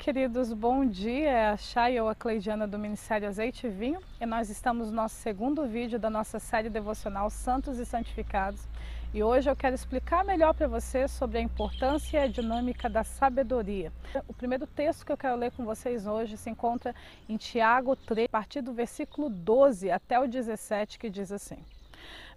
Queridos, bom dia. É a Chay ou a Cleidiana do Ministério Azeite e Vinho e nós estamos no nosso segundo vídeo da nossa série devocional Santos e Santificados. E hoje eu quero explicar melhor para você sobre a importância e a dinâmica da sabedoria. O primeiro texto que eu quero ler com vocês hoje se encontra em Tiago 3, a partir do versículo 12 até o 17, que diz assim: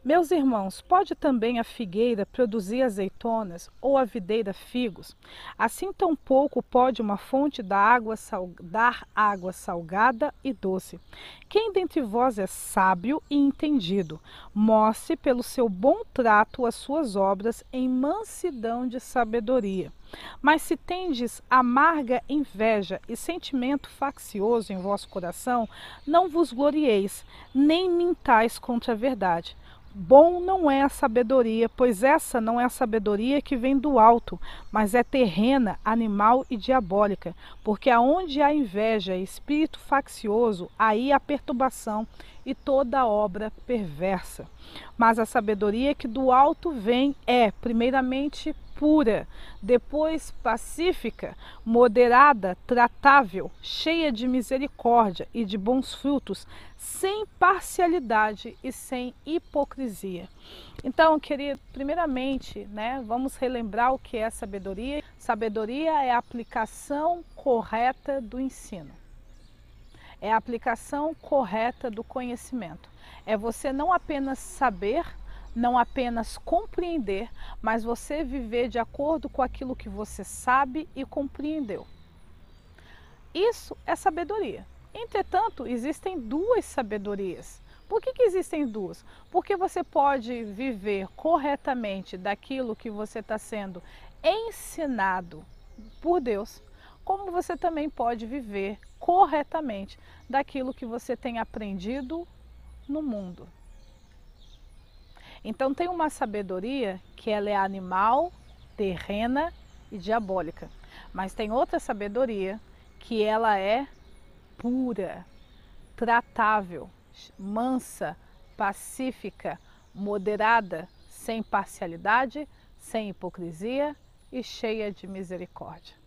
meus irmãos, pode também a figueira produzir azeitonas ou a videira figos? Assim tampouco pode uma fonte da água dar água salgada e doce. Quem dentre vós é sábio e entendido, mostre pelo seu bom trato as suas obras em mansidão de sabedoria. Mas se tendes amarga inveja e sentimento faccioso em vosso coração, não vos glorieis, nem mintais contra a verdade Bom não é a sabedoria, pois essa não é a sabedoria que vem do alto, mas é terrena, animal e diabólica, porque aonde há inveja e espírito faccioso, aí há perturbação e toda obra perversa. Mas a sabedoria que do alto vem é, primeiramente, pura, depois pacífica, moderada, tratável, cheia de misericórdia e de bons frutos, sem parcialidade e sem hipocrisia. Então, querido, primeiramente, né, vamos relembrar o que é sabedoria. Sabedoria é a aplicação correta do ensino. É a aplicação correta do conhecimento. É você não apenas saber, não apenas compreender, mas você viver de acordo com aquilo que você sabe e compreendeu. Isso é sabedoria. Entretanto, existem duas sabedorias. Por que, que existem duas? Porque você pode viver corretamente daquilo que você está sendo ensinado por Deus, como você também pode viver corretamente daquilo que você tem aprendido no mundo. Então tem uma sabedoria que ela é animal, terrena e diabólica. Mas tem outra sabedoria que ela é pura, tratável, mansa, pacífica, moderada, sem parcialidade, sem hipocrisia e cheia de misericórdia.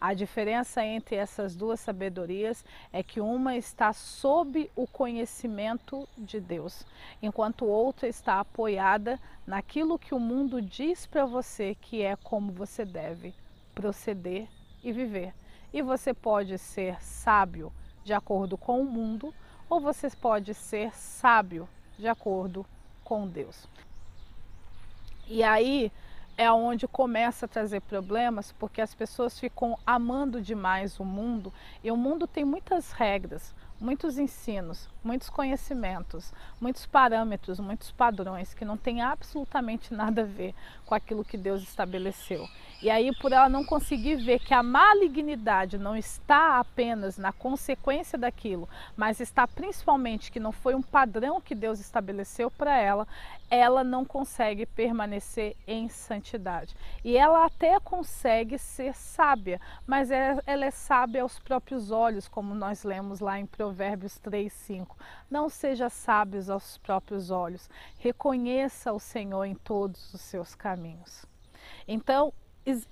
A diferença entre essas duas sabedorias é que uma está sob o conhecimento de Deus, enquanto outra está apoiada naquilo que o mundo diz para você que é como você deve proceder e viver. E você pode ser sábio de acordo com o mundo ou você pode ser sábio de acordo com Deus. E aí, é onde começa a trazer problemas, porque as pessoas ficam amando demais o mundo e o mundo tem muitas regras, muitos ensinos, muitos conhecimentos, muitos parâmetros, muitos padrões que não tem absolutamente nada a ver com aquilo que Deus estabeleceu. E aí, por ela não conseguir ver que a malignidade não está apenas na consequência daquilo, mas está principalmente que não foi um padrão que Deus estabeleceu para ela, ela não consegue permanecer em santidade. E ela até consegue ser sábia, mas é, ela é sábia aos próprios olhos, como nós lemos lá em Provérbios 3, 5. Não seja sábio aos próprios olhos, reconheça o Senhor em todos os seus caminhos. Então,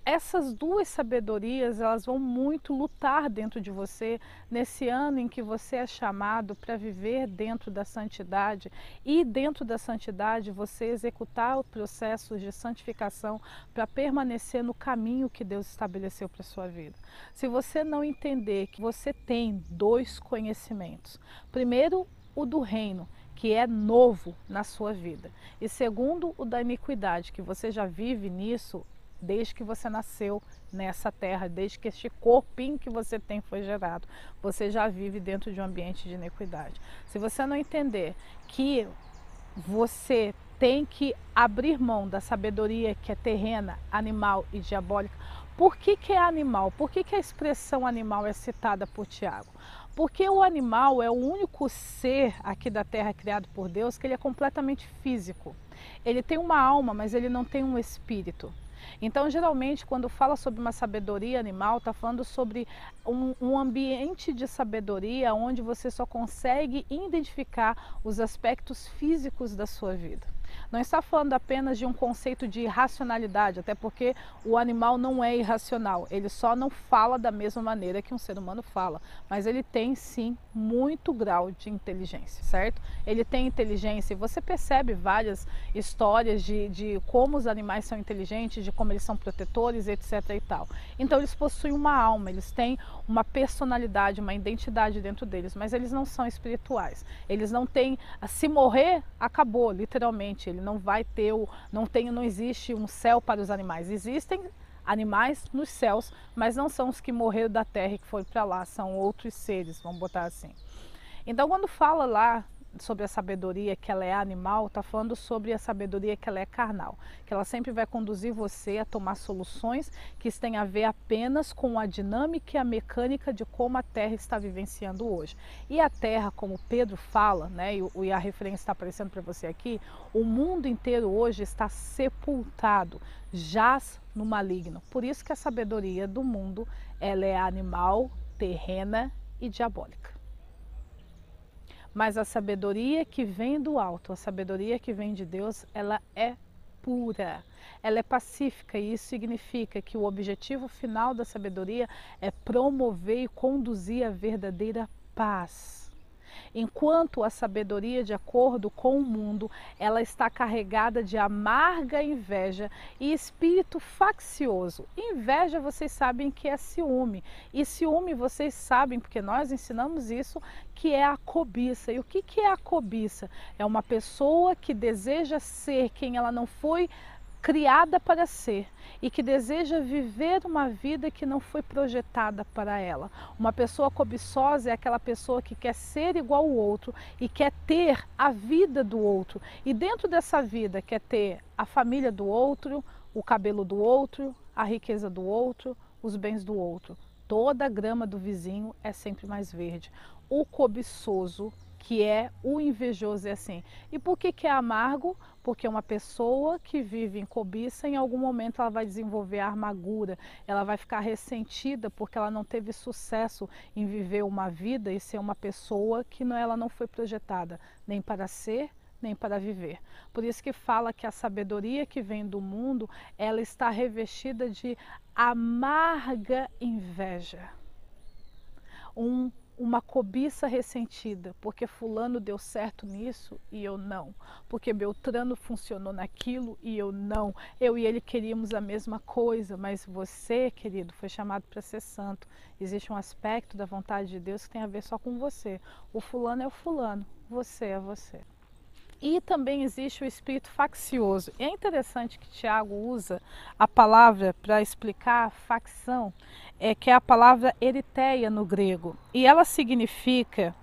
essas duas sabedorias, elas vão muito lutar dentro de você nesse ano em que você é chamado para viver dentro da santidade e dentro da santidade você executar o processo de santificação para permanecer no caminho que Deus estabeleceu para sua vida. Se você não entender que você tem dois conhecimentos, primeiro o do reino, que é novo na sua vida. E segundo, o da iniquidade, que você já vive nisso desde que você nasceu nessa terra, desde que este corpinho que você tem foi gerado. Você já vive dentro de um ambiente de iniquidade. Se você não entender que você tem que abrir mão da sabedoria que é terrena, animal e diabólica. Por que, que é animal? Por que, que a expressão animal é citada por Tiago? Porque o animal é o único ser aqui da terra criado por Deus que ele é completamente físico. Ele tem uma alma, mas ele não tem um espírito. Então, geralmente, quando fala sobre uma sabedoria animal, está falando sobre um, um, ambiente de sabedoria onde você só consegue identificar os aspectos físicos da sua vida. Não está falando apenas de um conceito de irracionalidade, até porque o animal não é irracional, ele só não fala da mesma maneira que um ser humano fala, mas ele tem sim muito grau de inteligência, certo? Ele tem inteligência e você percebe várias histórias de, de como os animais são inteligentes, de como eles são protetores, etc. e tal. Então eles possuem uma alma, eles têm uma personalidade, uma identidade dentro deles, mas eles não são espirituais. Eles não têm, se morrer, acabou, literalmente. Ele não vai ter o, não tem, não existe um céu para os animais. Existem animais nos céus, mas não são os que morreram da terra e que foram para lá, são outros seres, vamos botar assim. Então, quando fala lá sobre a sabedoria que ela é animal, está falando sobre a sabedoria que ela é carnal, que ela sempre vai conduzir você a tomar soluções que têm a ver apenas com a dinâmica e a mecânica de como a Terra está vivenciando hoje. E a Terra, como Pedro fala, né, e, a referência está aparecendo para você aqui, o mundo inteiro hoje está sepultado, jaz no maligno. Por isso que a sabedoria do mundo ela é animal, terrena e diabólica. Mas a sabedoria que vem do alto, a sabedoria que vem de Deus, ela é pura, ela é pacífica e isso significa que o objetivo final da sabedoria é promover e conduzir a verdadeira paz enquanto a sabedoria, de acordo com o mundo, ela está carregada de amarga inveja e espírito faccioso. Inveja, vocês sabem que é ciúme, e ciúme, vocês sabem, porque nós ensinamos isso, que é a cobiça. E o que, é a cobiça? É uma pessoa que deseja ser quem ela não foi criada para ser e que deseja viver uma vida que não foi projetada para ela. Uma pessoa cobiçosa é aquela pessoa que quer ser igual ao outro e quer ter a vida do outro. E dentro dessa vida quer ter a família do outro, o cabelo do outro, a riqueza do outro, os bens do outro. Toda a grama do vizinho é sempre mais verde. O cobiçoso que é o invejoso é assim. E por que, que é amargo? Porque uma pessoa que vive em cobiça, em algum momento ela vai desenvolver a amargura, ela vai ficar ressentida porque ela não teve sucesso em viver uma vida e ser uma pessoa que não, ela não foi projetada nem para ser, nem para viver. Por isso que fala que a sabedoria que vem do mundo, ela está revestida de amarga inveja. Um uma cobiça ressentida, porque fulano deu certo nisso e eu não, porque Beltrano funcionou naquilo e eu não. Eu e ele queríamos a mesma coisa, mas você, querido, foi chamado para ser santo. Existe um aspecto da vontade de Deus que tem a ver só com você. O fulano é o fulano, você é você. E também existe o espírito faccioso. É interessante que Tiago usa a palavra para explicar facção, é que é a palavra eritéia no grego. E ela significa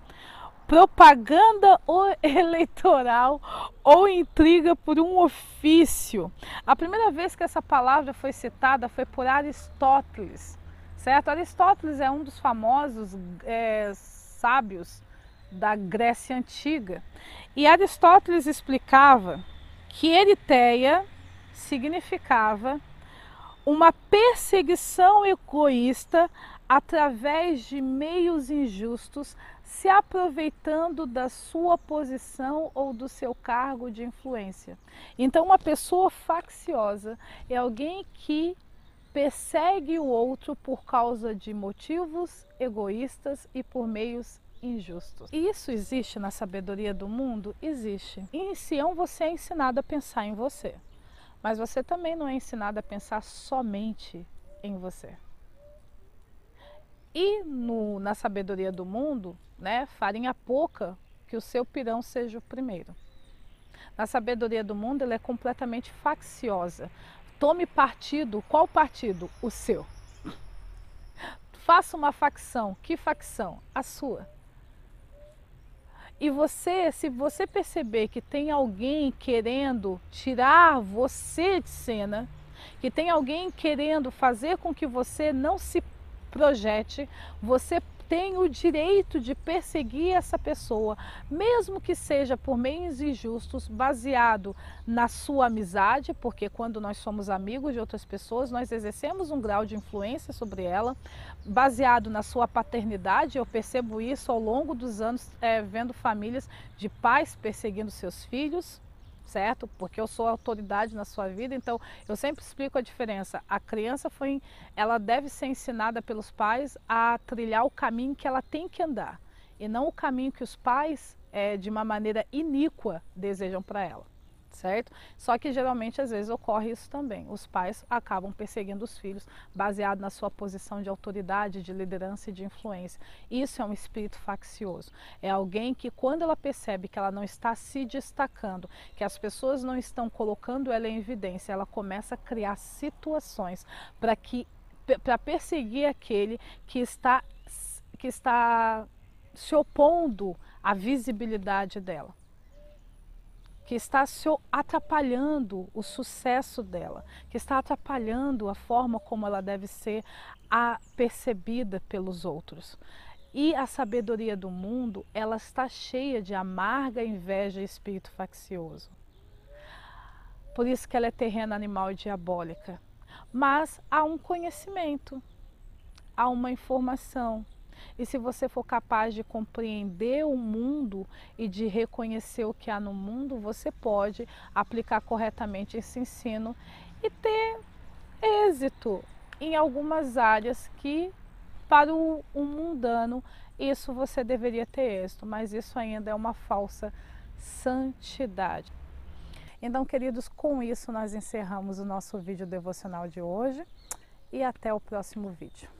propaganda eleitoral ou intriga por um ofício. A primeira vez que essa palavra foi citada foi por Aristóteles, certo? Aristóteles é um dos famosos é, sábios da Grécia Antiga. E Aristóteles explicava que Eritéia significava uma perseguição egoísta através de meios injustos, se aproveitando da sua posição ou do seu cargo de influência. Então, uma pessoa facciosa é alguém que persegue o outro por causa de motivos egoístas e por meios injustos. Isso existe na sabedoria do mundo? Existe. Em Sião você é ensinado a pensar em você, mas você também não é ensinado a pensar somente em você. E no, na sabedoria do mundo, né, farinha pouca que o seu pirão seja o primeiro. Na sabedoria do mundo, ela é completamente facciosa. Tome partido. Qual partido? O seu. Faça uma facção. Que facção? A sua. E você, se você perceber que tem alguém querendo tirar você de cena, que tem alguém querendo fazer com que você não se projete, você tem o direito de perseguir essa pessoa, mesmo que seja por meios injustos, baseado na sua amizade, porque quando nós somos amigos de outras pessoas, nós exercemos um grau de influência sobre ela, baseado na sua paternidade. Eu percebo isso ao longo dos anos, é, vendo famílias de pais perseguindo seus filhos certo? Porque eu sou autoridade na sua vida, então eu sempre explico a diferença. A criança foi, ela deve ser ensinada pelos pais a trilhar o caminho que ela tem que andar e não o caminho que os pais, é, de uma maneira iníqua, desejam para ela certo? Só que geralmente às vezes ocorre isso também. Os pais acabam perseguindo os filhos baseado na sua posição de autoridade, de liderança e de influência. Isso é um espírito faccioso. É alguém que quando ela percebe que ela não está se destacando, que as pessoas não estão colocando ela em evidência, ela começa a criar situações para que para perseguir aquele que está que está se opondo à visibilidade dela que está se atrapalhando o sucesso dela, que está atrapalhando a forma como ela deve ser percebida pelos outros. E a sabedoria do mundo, ela está cheia de amarga inveja e espírito faccioso. Por isso que ela é terrena animal e diabólica. Mas há um conhecimento, há uma informação, e se você for capaz de compreender o mundo e de reconhecer o que há no mundo, você pode aplicar corretamente esse ensino e ter êxito em algumas áreas que para o, o mundano isso você deveria ter êxito, mas isso ainda é uma falsa santidade. Então, queridos, com isso nós encerramos o nosso vídeo devocional de hoje e até o próximo vídeo.